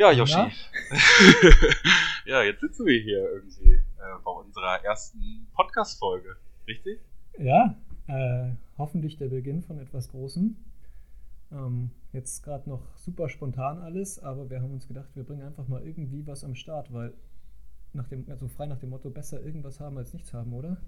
Ja, Yoshi. ja, jetzt sitzen wir hier irgendwie äh, bei unserer ersten Podcast-Folge, richtig? Ja, äh, hoffentlich der Beginn von etwas Großem. Ähm, jetzt gerade noch super spontan alles, aber wir haben uns gedacht, wir bringen einfach mal irgendwie was am Start, weil nach dem, also frei nach dem Motto, besser irgendwas haben als nichts haben, oder?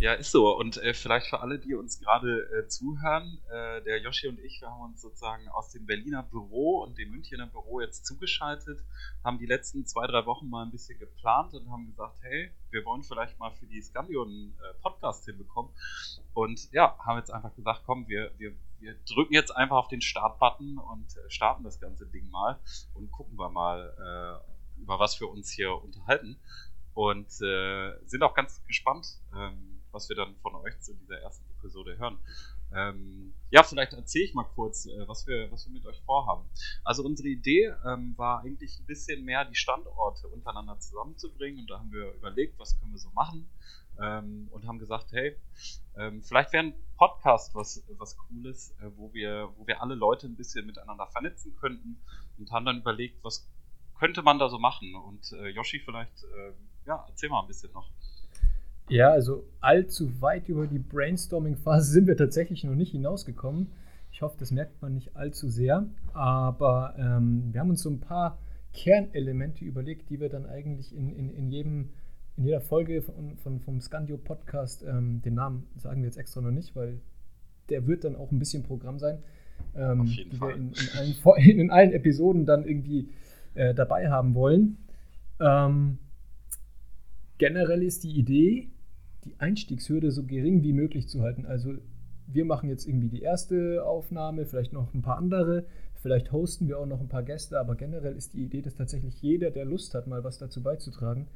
Ja, ist so. Und äh, vielleicht für alle, die uns gerade äh, zuhören, äh, der Yoshi und ich, wir haben uns sozusagen aus dem Berliner Büro und dem Münchner Büro jetzt zugeschaltet, haben die letzten zwei, drei Wochen mal ein bisschen geplant und haben gesagt, hey, wir wollen vielleicht mal für die Scandio einen äh, Podcast hinbekommen. Und ja, haben jetzt einfach gesagt, komm, wir, wir, wir drücken jetzt einfach auf den Start-Button und äh, starten das ganze Ding mal und gucken wir mal, äh, über was wir uns hier unterhalten. Und äh, sind auch ganz gespannt, ähm, was wir dann von euch zu dieser ersten Episode hören. Ähm, ja, vielleicht erzähle ich mal kurz, äh, was, wir, was wir mit euch vorhaben. Also unsere Idee ähm, war eigentlich ein bisschen mehr die Standorte untereinander zusammenzubringen und da haben wir überlegt, was können wir so machen ähm, und haben gesagt, hey, ähm, vielleicht wäre ein Podcast was, was Cooles, äh, wo, wir, wo wir alle Leute ein bisschen miteinander vernetzen könnten und haben dann überlegt, was könnte man da so machen? Und äh, Yoshi, vielleicht, äh, ja, erzähl mal ein bisschen noch. Ja, also allzu weit über die Brainstorming-Phase sind wir tatsächlich noch nicht hinausgekommen. Ich hoffe, das merkt man nicht allzu sehr. Aber ähm, wir haben uns so ein paar Kernelemente überlegt, die wir dann eigentlich in, in, in, jedem, in jeder Folge von, von, vom Scandio Podcast, ähm, den Namen sagen wir jetzt extra noch nicht, weil der wird dann auch ein bisschen Programm sein, ähm, die Fall. wir in, in, allen, in allen Episoden dann irgendwie äh, dabei haben wollen. Ähm, generell ist die Idee, die Einstiegshürde so gering wie möglich zu halten. Also wir machen jetzt irgendwie die erste Aufnahme, vielleicht noch ein paar andere, vielleicht hosten wir auch noch ein paar Gäste, aber generell ist die Idee, dass tatsächlich jeder, der Lust hat, mal was dazu beizutragen,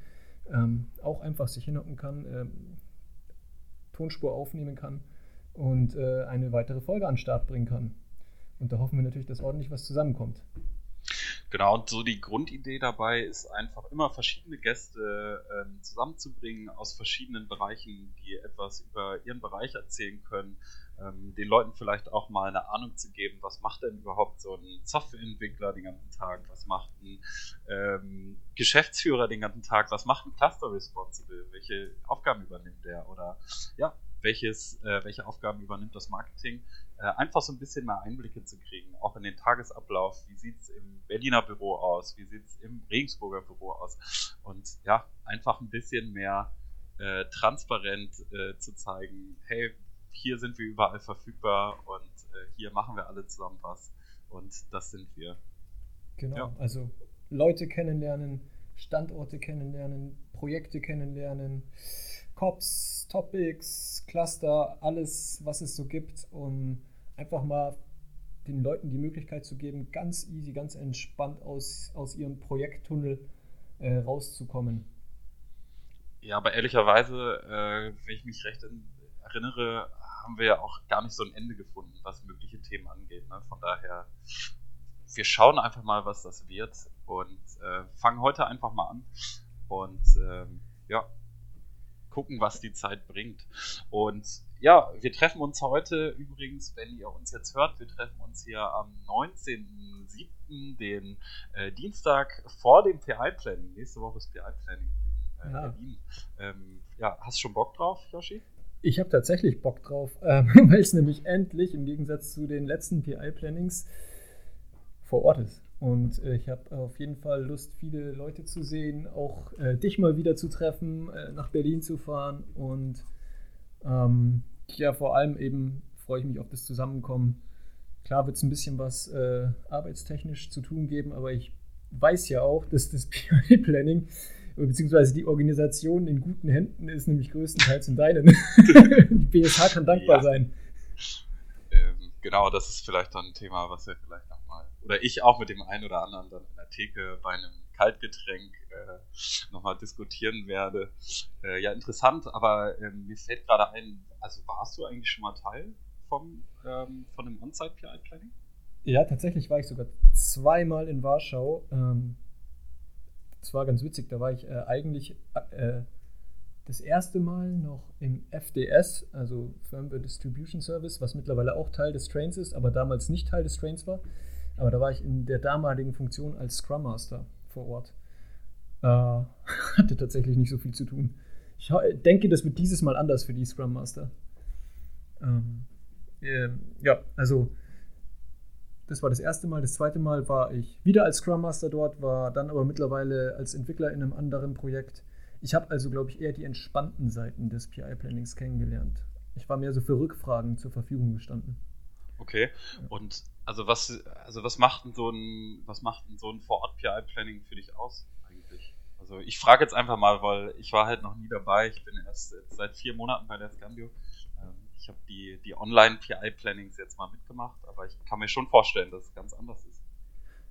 ähm, auch einfach sich hinhocken kann, ähm, Tonspur aufnehmen kann und äh, eine weitere Folge an den Start bringen kann. Und da hoffen wir natürlich, dass ordentlich was zusammenkommt. Genau, und so die Grundidee dabei ist einfach immer verschiedene Gäste ähm, zusammenzubringen aus verschiedenen Bereichen, die etwas über ihren Bereich erzählen können, ähm, den Leuten vielleicht auch mal eine Ahnung zu geben, was macht denn überhaupt so ein Softwareentwickler den ganzen Tag, was macht ein ähm, Geschäftsführer den ganzen Tag, was macht ein Cluster Responsible, welche Aufgaben übernimmt der oder ja, welches, äh, welche Aufgaben übernimmt das Marketing, äh, einfach so ein bisschen mehr Einblicke zu kriegen, auch in den Tagesablauf, wie sieht es im Berliner Büro aus, wie sieht es im Regensburger Büro aus und ja, einfach ein bisschen mehr äh, transparent äh, zu zeigen, hey, hier sind wir überall verfügbar und äh, hier machen wir alle zusammen was und das sind wir. Genau, ja. also Leute kennenlernen, Standorte kennenlernen, Projekte kennenlernen, Cops, Topics, Cluster, alles, was es so gibt, um einfach mal den Leuten die Möglichkeit zu geben, ganz easy, ganz entspannt aus, aus ihrem Projekttunnel äh, rauszukommen. Ja, aber ehrlicherweise, äh, wenn ich mich recht erinnere, haben wir ja auch gar nicht so ein Ende gefunden, was mögliche Themen angeht. Ne? Von daher, wir schauen einfach mal, was das wird und äh, fangen heute einfach mal an. Und ähm, ja, gucken, was die Zeit bringt. Und ja, wir treffen uns heute übrigens, wenn ihr uns jetzt hört, wir treffen uns hier am 19.07., den äh, Dienstag vor dem PI-Planning. Nächste Woche ist PI-Planning in äh, ja. Berlin. Ähm, ja, hast du schon Bock drauf, Yoshi? Ich habe tatsächlich Bock drauf, ähm, weil es nämlich endlich im Gegensatz zu den letzten PI-Plannings vor Ort ist. Und äh, ich habe auf jeden Fall Lust, viele Leute zu sehen, auch äh, dich mal wieder zu treffen, äh, nach Berlin zu fahren. Und ähm, ja, vor allem eben freue ich mich auf das Zusammenkommen. Klar wird es ein bisschen was äh, arbeitstechnisch zu tun geben, aber ich weiß ja auch, dass das PI-Planning beziehungsweise die Organisation in guten Händen ist, nämlich größtenteils in deinen. die BSH kann dankbar ja. sein. Ähm, genau, das ist vielleicht dann ein Thema, was wir vielleicht noch oder ich auch mit dem einen oder anderen dann in der Theke bei einem Kaltgetränk äh, nochmal diskutieren werde. Äh, ja, interessant, aber ähm, mir fällt gerade ein, also warst du eigentlich schon mal Teil vom, ähm, von dem On-Site-PI-Planning? Ja, tatsächlich war ich sogar zweimal in Warschau. Ähm, das war ganz witzig, da war ich äh, eigentlich äh, das erste Mal noch im FDS, also Firmware Distribution Service, was mittlerweile auch Teil des Trains ist, aber damals nicht Teil des Trains war Aber da war ich in der damaligen Funktion als Scrum Master vor Ort. Äh, hatte tatsächlich nicht so viel zu tun. Ich denke, das wird dieses Mal anders für die Scrum Master. Ähm, äh, ja, also das war das erste Mal. Das zweite Mal war ich wieder als Scrum Master dort, war dann aber mittlerweile als Entwickler in einem anderen Projekt. Ich habe also, glaube ich, eher die entspannten Seiten des PI-Plannings kennengelernt. Ich war mehr so für Rückfragen zur Verfügung gestanden. Okay. Und also was, also was macht denn so ein, was macht denn so ein Vor-Ort-PI-Planning für dich aus eigentlich? Also ich frage jetzt einfach mal, weil ich war halt noch nie dabei. Ich bin erst seit vier Monaten bei der Scandio. Ähm, ich habe die, die Online-PI-Plannings jetzt mal mitgemacht, aber ich kann mir schon vorstellen, dass es ganz anders ist.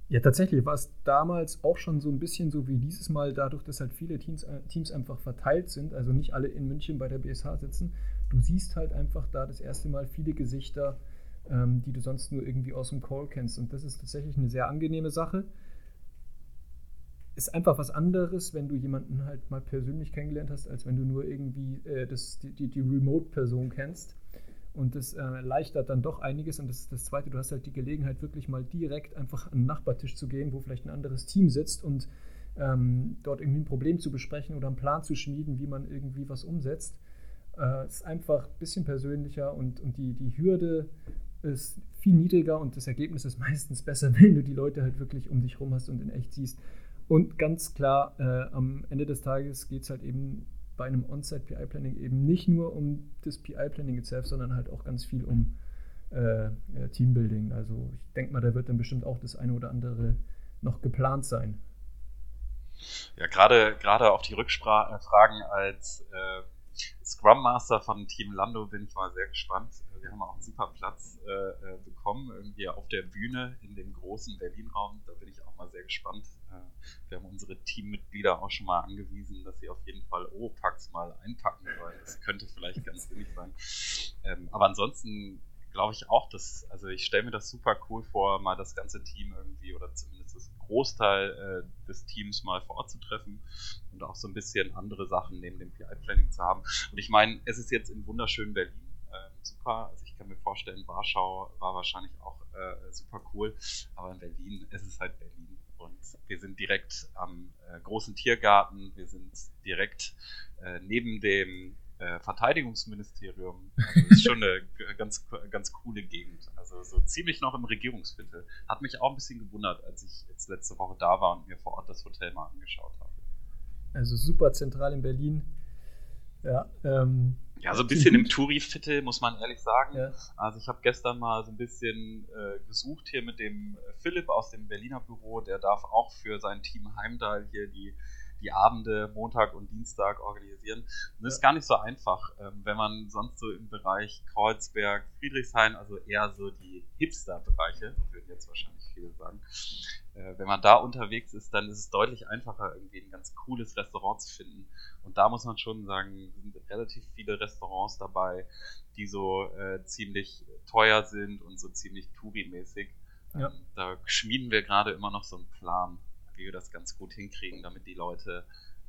Ja, tatsächlich war es damals auch schon so ein bisschen so wie dieses Mal, dadurch, dass halt viele Teams, äh, Teams einfach verteilt sind, also nicht alle in München bei der BSH sitzen. Du siehst halt einfach da das erste Mal viele Gesichter, ähm, die du sonst nur irgendwie aus dem Call kennst. Und das ist tatsächlich eine sehr angenehme Sache. Ist einfach was anderes, wenn du jemanden halt mal persönlich kennengelernt hast, als wenn du nur irgendwie äh, das, die, die Remote-Person kennst. Und das äh, erleichtert dann doch einiges. Und das ist das Zweite, du hast halt die Gelegenheit, wirklich mal direkt einfach an den Nachbartisch zu gehen, wo vielleicht ein anderes Team sitzt und ähm, dort irgendwie ein Problem zu besprechen oder einen Plan zu schmieden, wie man irgendwie was umsetzt. Äh, ist einfach ein bisschen persönlicher und, und die, die Hürde ist viel niedriger und das Ergebnis ist meistens besser, wenn du die Leute halt wirklich um dich rum hast und in echt siehst. Und ganz klar, äh, am Ende des Tages geht es halt eben bei einem On-Site PI-Planning eben nicht nur um das PI-Planning itself, sondern halt auch ganz viel um äh, Teambuilding. Also ich denke mal, da wird dann bestimmt auch das eine oder andere noch geplant sein. Ja, gerade gerade auf die Rückfragen als äh, Scrum Master von Team Lando bin ich mal sehr gespannt. Wir haben auch einen super Platz äh, äh, bekommen, irgendwie auf der Bühne in dem großen Berlin-Raum. Da bin ich auch mal sehr gespannt. Äh, wir haben unsere Teammitglieder auch schon mal angewiesen, dass sie auf jeden Fall Opax mal einpacken sollen. Das könnte vielleicht ganz sinnig sein. Ähm, aber ansonsten glaube ich auch, dass, also ich stelle mir das super cool vor, mal das ganze Team irgendwie oder zumindest das Großteil äh, des Teams mal vor Ort zu treffen und auch so ein bisschen andere Sachen neben dem PI-Planning zu haben. Und ich meine, es ist jetzt in wunderschönen Berlin super. Also ich kann mir vorstellen, Warschau war wahrscheinlich auch äh, super cool, aber in Berlin ist es halt Berlin. Und wir sind direkt am äh, großen Tiergarten, wir sind direkt äh, neben dem äh, Verteidigungsministerium. Also ist schon eine ganz, ganz coole Gegend. Also so ziemlich noch im Regierungsviertel. Hat mich auch ein bisschen gewundert, als ich jetzt letzte Woche da war und mir vor Ort das Hotel mal angeschaut habe. Also super zentral in Berlin. Ja, ähm, ja, so ein bisschen im Touri-Viertel, muss man ehrlich sagen. Ja. Also ich habe gestern mal so ein bisschen äh, gesucht hier mit dem Philipp aus dem Berliner Büro. Der darf auch für sein Team Heimdall hier die die Abende Montag und Dienstag organisieren. Und das ist gar nicht so einfach, ähm, wenn man sonst so im Bereich Kreuzberg, Friedrichshain, also eher so die Hipster-Bereiche, würden jetzt wahrscheinlich viele sagen, äh, wenn man da unterwegs ist, dann ist es deutlich einfacher, irgendwie ein ganz cooles Restaurant zu finden. Und da muss man schon sagen, sind relativ viele Restaurants dabei, die so äh, ziemlich teuer sind und so ziemlich Touri-mäßig. Ja. Ähm, da schmieden wir gerade immer noch so einen Plan wie wir das ganz gut hinkriegen, damit die Leute,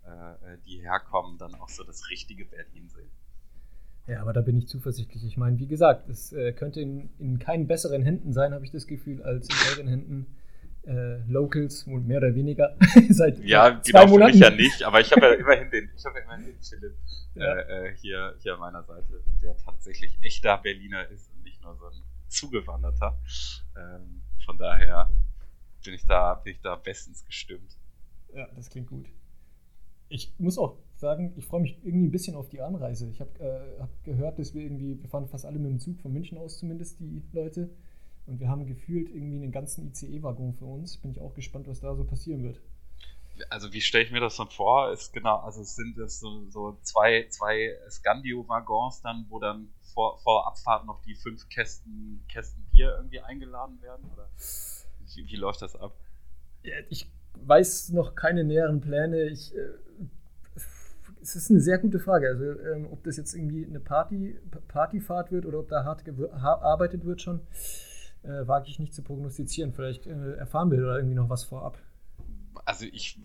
äh, die herkommen, dann auch so das richtige Berlin sehen. Ja, aber da bin ich zuversichtlich. Ich meine, wie gesagt, es äh, könnte in, in keinen besseren Händen sein, habe ich das Gefühl, als in euren Händen. Äh, Locals, mehr oder weniger, seit ja, zwei genau, Monaten. Ja, nicht, aber ich habe ja immerhin den, ich habe ja immerhin den Philipp ja. äh, äh hier, hier an meiner Seite, der tatsächlich echter Berliner ist und nicht nur so ein Zugewanderter. Ähm, von daher bin ich da, bin ich da bestens gestimmt. Ja, das klingt gut. Ich muss auch sagen, ich freue mich irgendwie ein bisschen auf die Anreise. Ich habe äh, hab gehört, dass wir irgendwie, wir fahren fast alle mit dem Zug von München aus zumindest, die Leute. Und wir haben gefühlt irgendwie einen ganzen ICE-Waggon für uns. Bin ich auch gespannt, was da so passieren wird. Also wie stelle ich mir das dann vor? Ist genau, also es sind es so, so zwei, zwei Scandio-Waggons dann, wo dann vor, vor Abfahrt noch die fünf Kästen, Kästen Bier irgendwie eingeladen werden? Oder? Wie, wie läuft das ab? Ja, ich weiß noch keine näheren Pläne. Ich, äh, es ist eine sehr gute Frage. Also, ähm, ob das jetzt irgendwie eine Party, Partyfahrt wird oder ob da hart gearbeitet wird schon, äh, wage ich nicht zu prognostizieren. Vielleicht äh, erfahren wir da irgendwie noch was vorab. Also ich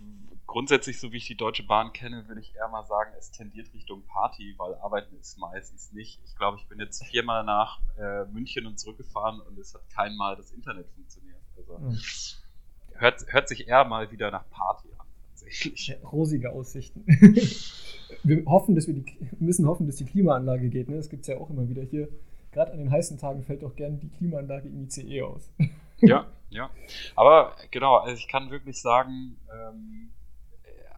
grundsätzlich, so wie ich die Deutsche Bahn kenne, würde ich eher mal sagen, es tendiert Richtung Party, weil Arbeiten ist meistens nicht. Ich glaube, ich bin jetzt viermal nach äh, München und zurückgefahren und es hat kein Mal das Internet funktioniert. Also mhm. hört, hört sich eher mal wieder nach Party an, tatsächlich. Ja, rosige Aussichten. wir hoffen, dass wir die müssen hoffen, dass die Klimaanlage geht. Ne? Das gibt es ja auch immer wieder hier. Gerade an den heißen Tagen fällt doch gerne die Klimaanlage im ICE aus. ja, ja. Aber genau, also ich kann wirklich sagen, ähm,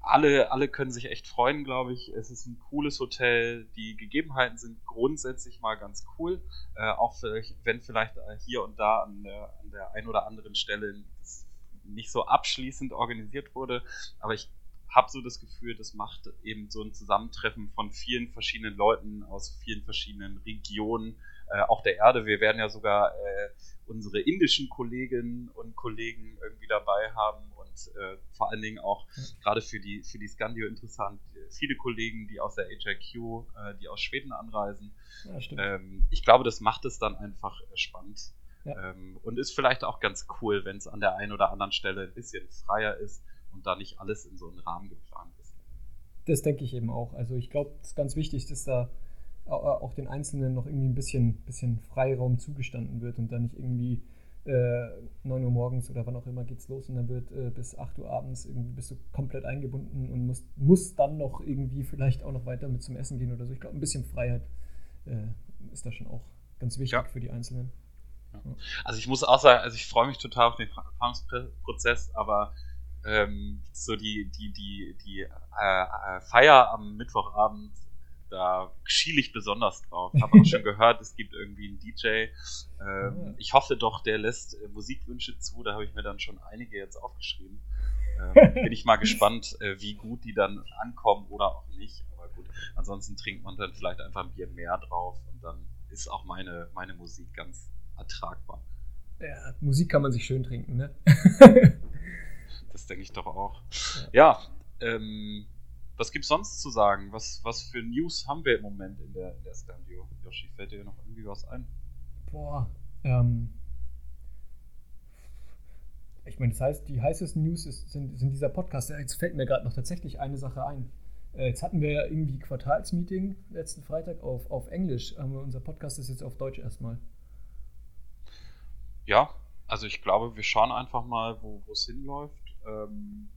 alle, alle können sich echt freuen, glaube ich. Es ist ein cooles Hotel. Die Gegebenheiten sind grundsätzlich mal ganz cool. Äh, auch vielleicht, wenn vielleicht hier und da an der, an der einen oder anderen Stelle nicht so abschließend organisiert wurde. Aber ich habe so das Gefühl, das macht eben so ein Zusammentreffen von vielen verschiedenen Leuten aus vielen verschiedenen Regionen, äh, auch der Erde. Wir werden ja sogar äh, unsere indischen Kolleginnen und Kollegen irgendwie dabei haben äh, vor allen Dingen auch gerade für die, für die Scandio interessant. Viele Kollegen, die aus der HIQ, äh, die aus Schweden anreisen. Ja, ähm, ich glaube, das macht es dann einfach äh, spannend. Ja. Ähm, und ist vielleicht auch ganz cool, wenn es an der einen oder anderen Stelle ein bisschen freier ist und da nicht alles in so einen Rahmen geplant ist. Das denke ich eben auch. Also ich glaube, es ist ganz wichtig, dass da auch den Einzelnen noch irgendwie ein bisschen, bisschen Freiraum zugestanden wird und da nicht irgendwie äh, 9 Uhr morgens oder wann auch immer geht's los und dann wird äh, bis 8 Uhr abends irgendwie bist du komplett eingebunden und musst, musst dann noch irgendwie vielleicht auch noch weiter mit zum Essen gehen oder so. Ich glaube, ein bisschen Freiheit äh, ist da schon auch ganz wichtig ja. für die Einzelnen. Ja. Also ich muss auch sagen, also ich freue mich total auf den Erfahrungsprozess, aber ähm, so die, die, die, die äh, äh Feier am Mittwochabend da schiele ich besonders drauf. Habe auch schon gehört, es gibt irgendwie einen DJ. Ähm, ich hoffe doch, der lässt äh, Musikwünsche zu. Da habe ich mir dann schon einige jetzt aufgeschrieben. Ähm, bin ich mal gespannt, äh, wie gut die dann ankommen oder auch nicht. Aber gut, ansonsten trinkt man dann vielleicht einfach ein Bier mehr drauf und dann ist auch meine, meine Musik ganz ertragbar. Ja, Musik kann man sich schön trinken, ne? das denke ich doch auch. Ja, ja ähm, was gibt's sonst zu sagen? Was, was für News haben wir im Moment in der, in der Scandio? Yoshi, fällt dir noch irgendwie was ein? Boah, ähm. Ich meine, das heißt, die heißesten News ist, sind, sind dieser Podcast. Jetzt fällt mir gerade noch tatsächlich eine Sache ein. Äh, jetzt hatten wir ja irgendwie Quartalsmeeting letzten Freitag auf, auf Englisch. Aber unser Podcast ist jetzt auf Deutsch erstmal. Ja, also ich glaube, wir schauen einfach mal, wo es hinläuft. Ähm,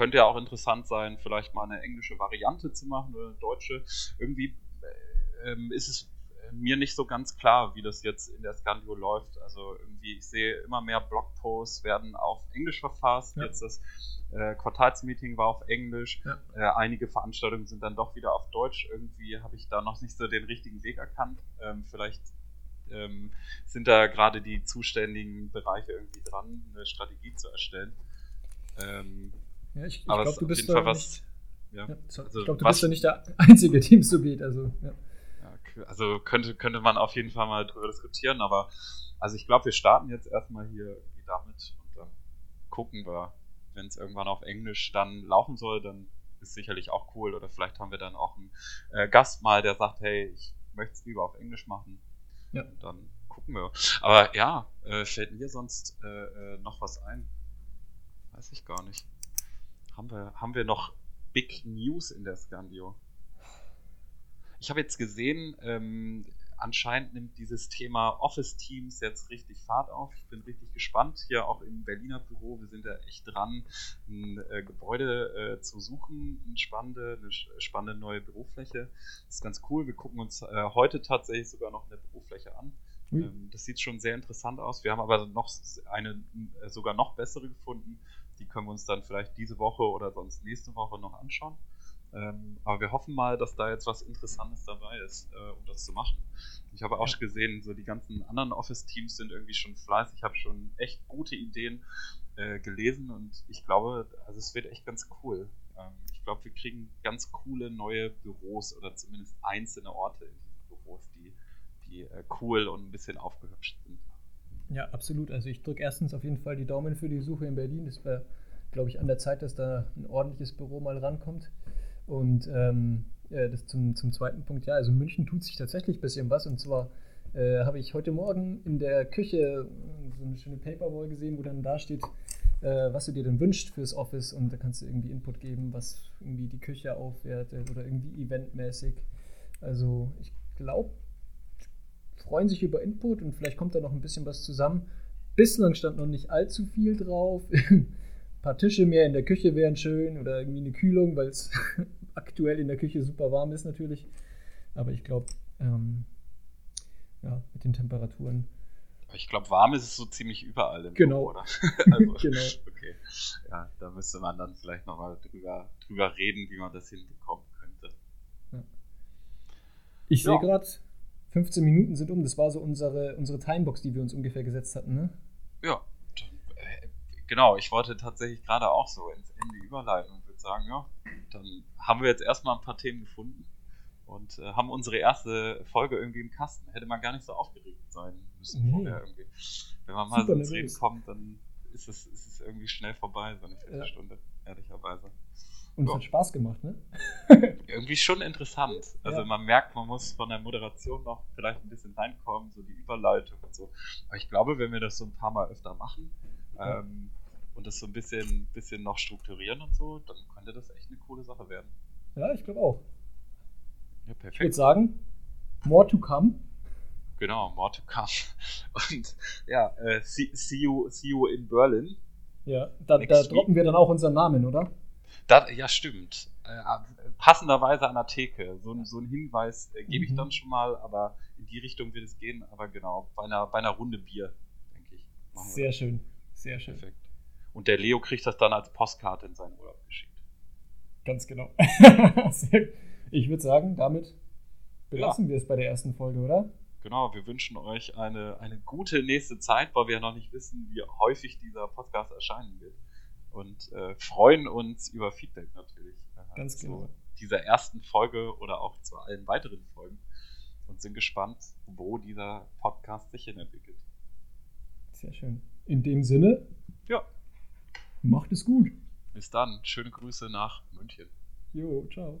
könnte ja auch interessant sein, vielleicht mal eine englische Variante zu machen oder eine deutsche. Irgendwie äh, ähm, ist es mir nicht so ganz klar, wie das jetzt in der Scandio läuft. Also irgendwie, ich sehe immer mehr Blogposts werden auf Englisch verfasst. Ja. Jetzt das äh, Quartalsmeeting war auf Englisch. Ja. Äh, einige Veranstaltungen sind dann doch wieder auf Deutsch. Irgendwie habe ich da noch nicht so den richtigen Weg erkannt. Ähm, vielleicht ähm, sind da gerade die zuständigen Bereiche irgendwie dran, eine Strategie zu erstellen. Ähm, ja, ich, ich glaube, du bist da was, ja. Ja, also, ich glaube, du bist ja nicht der einzige, dem es so geht. Also, ja. also könnte, könnte man auf jeden Fall mal drüber diskutieren, aber also ich glaube, wir starten jetzt erstmal hier damit und dann gucken wir, wenn es irgendwann auf Englisch dann laufen soll, dann ist sicherlich auch cool. Oder vielleicht haben wir dann auch einen äh, Gast mal, der sagt, hey, ich möchte es lieber auf Englisch machen. Ja. Und dann gucken wir. Aber ja, äh, fällt mir sonst äh, äh noch was ein? Weiß ich gar nicht haben wir, haben wir noch Big News in der Scandio? Ich habe jetzt gesehen, ähm, anscheinend nimmt dieses Thema Office Teams jetzt richtig Fahrt auf. Ich bin richtig gespannt. Hier auch im Berliner Büro, wir sind da echt dran, ein äh, Gebäude äh, zu suchen, eine spannende, eine spannende neue Bürofläche. Das ist ganz cool. Wir gucken uns äh, heute tatsächlich sogar noch eine Bürofläche an. Mhm. das sieht schon sehr interessant aus. Wir haben aber noch eine äh, sogar noch bessere gefunden. Die können wir uns dann vielleicht diese Woche oder sonst nächste Woche noch anschauen. Ähm, aber wir hoffen mal, dass da jetzt was Interessantes dabei ist, äh, um das zu machen. Ich habe auch ja. gesehen, so die ganzen anderen Office-Teams sind irgendwie schon fleißig. Ich habe schon echt gute Ideen äh, gelesen und ich glaube, also es wird echt ganz cool. Ähm, ich glaube, wir kriegen ganz coole neue Büros oder zumindest einzelne Orte in diesen Büros, die, die äh, cool und ein bisschen aufgehübscht sind. Ja, absolut. Also ich drücke erstens auf jeden Fall die Daumen für die Suche in Berlin. Das wäre, glaube ich, an der Zeit, dass da ein ordentliches Büro mal rankommt. Und ähm, ja, das zum, zum zweiten Punkt, ja, also München tut sich tatsächlich ein bisschen was. Und zwar äh, habe ich heute Morgen in der Küche so eine schöne Paperwall gesehen, wo dann da steht, äh, was du dir denn wünschst fürs Office und da kannst du irgendwie Input geben, was irgendwie die Küche aufwertet oder irgendwie eventmäßig. Also ich glaube, freuen sich über Input und vielleicht kommt da noch ein bisschen was zusammen. Bislang stand noch nicht allzu viel drauf. ein paar Tische mehr in der Küche wären schön oder irgendwie eine Kühlung, weil es aktuell in der Küche super warm ist natürlich. Aber ich glaube, ähm, ja, mit den Temperaturen. Ich glaube, warm ist es so ziemlich überall im genau. Büro, oder? also, genau. Okay. Ja, da müsste man dann vielleicht nochmal drüber, drüber reden, wie man das hinbekommen könnte. Ja. Ich ja. sehe gerade, 15 Minuten sind um. Das war so unsere, unsere Timebox, die wir uns ungefähr gesetzt hatten, ne? Ja. Äh, genau, ich wollte tatsächlich gerade auch so ins Ende überleiten und würde sagen, ja, dann haben wir jetzt erstmal ein paar Themen gefunden und äh, haben unsere erste Folge irgendwie im Kasten. Hätte man gar nicht so aufgeregt sein müssen nee. vorher irgendwie. Wenn man mal Super so ins Reden kommt, dann ist es, ist es irgendwie schnell vorbei, so eine Viertelstunde, ja. ehrlicherweise. Und es hat Spaß gemacht, ne? irgendwie schon interessant. Also ja. man merkt, man muss von der Moderation noch vielleicht ein bisschen reinkommen, so die Überleitung und so. Aber ich glaube, wenn wir das so ein paar Mal öfter machen ja. ähm, und das so ein bisschen, bisschen noch strukturieren und so, dann könnte das echt eine coole Sache werden. Ja, ich glaube auch. Ja, perfekt. Ich würde sagen, more to come. Genau, more to come. Und ja, äh, see, see, you, see you in Berlin. Ja, da, da droppen wir dann auch unseren Namen, oder? Das, ja, stimmt. Äh, passenderweise an der Theke. So, so einen Hinweis äh, gebe ich mhm. dann schon mal, aber in die Richtung wird es gehen. Aber genau, bei einer, bei einer Runde Bier, denke ich. Sehr schön, sehr schön. Perfekt. Und der Leo kriegt das dann als Postkarte in seinen Urlaub geschickt. Ganz genau. ich würde sagen, damit belassen ja. wir es bei der ersten Folge, oder? Genau, wir wünschen euch eine, eine gute nächste Zeit, weil wir ja noch nicht wissen, wie häufig dieser Podcast erscheinen wird. Und äh, freuen uns über Feedback natürlich. Äh, Ganz genau. dieser ersten Folge oder auch zu allen weiteren Folgen. Und sind gespannt, wo dieser Podcast sich hin entwickelt. Sehr schön. In dem Sinne. Ja. Macht es gut. Bis dann. Schöne Grüße nach München. Jo, ciao.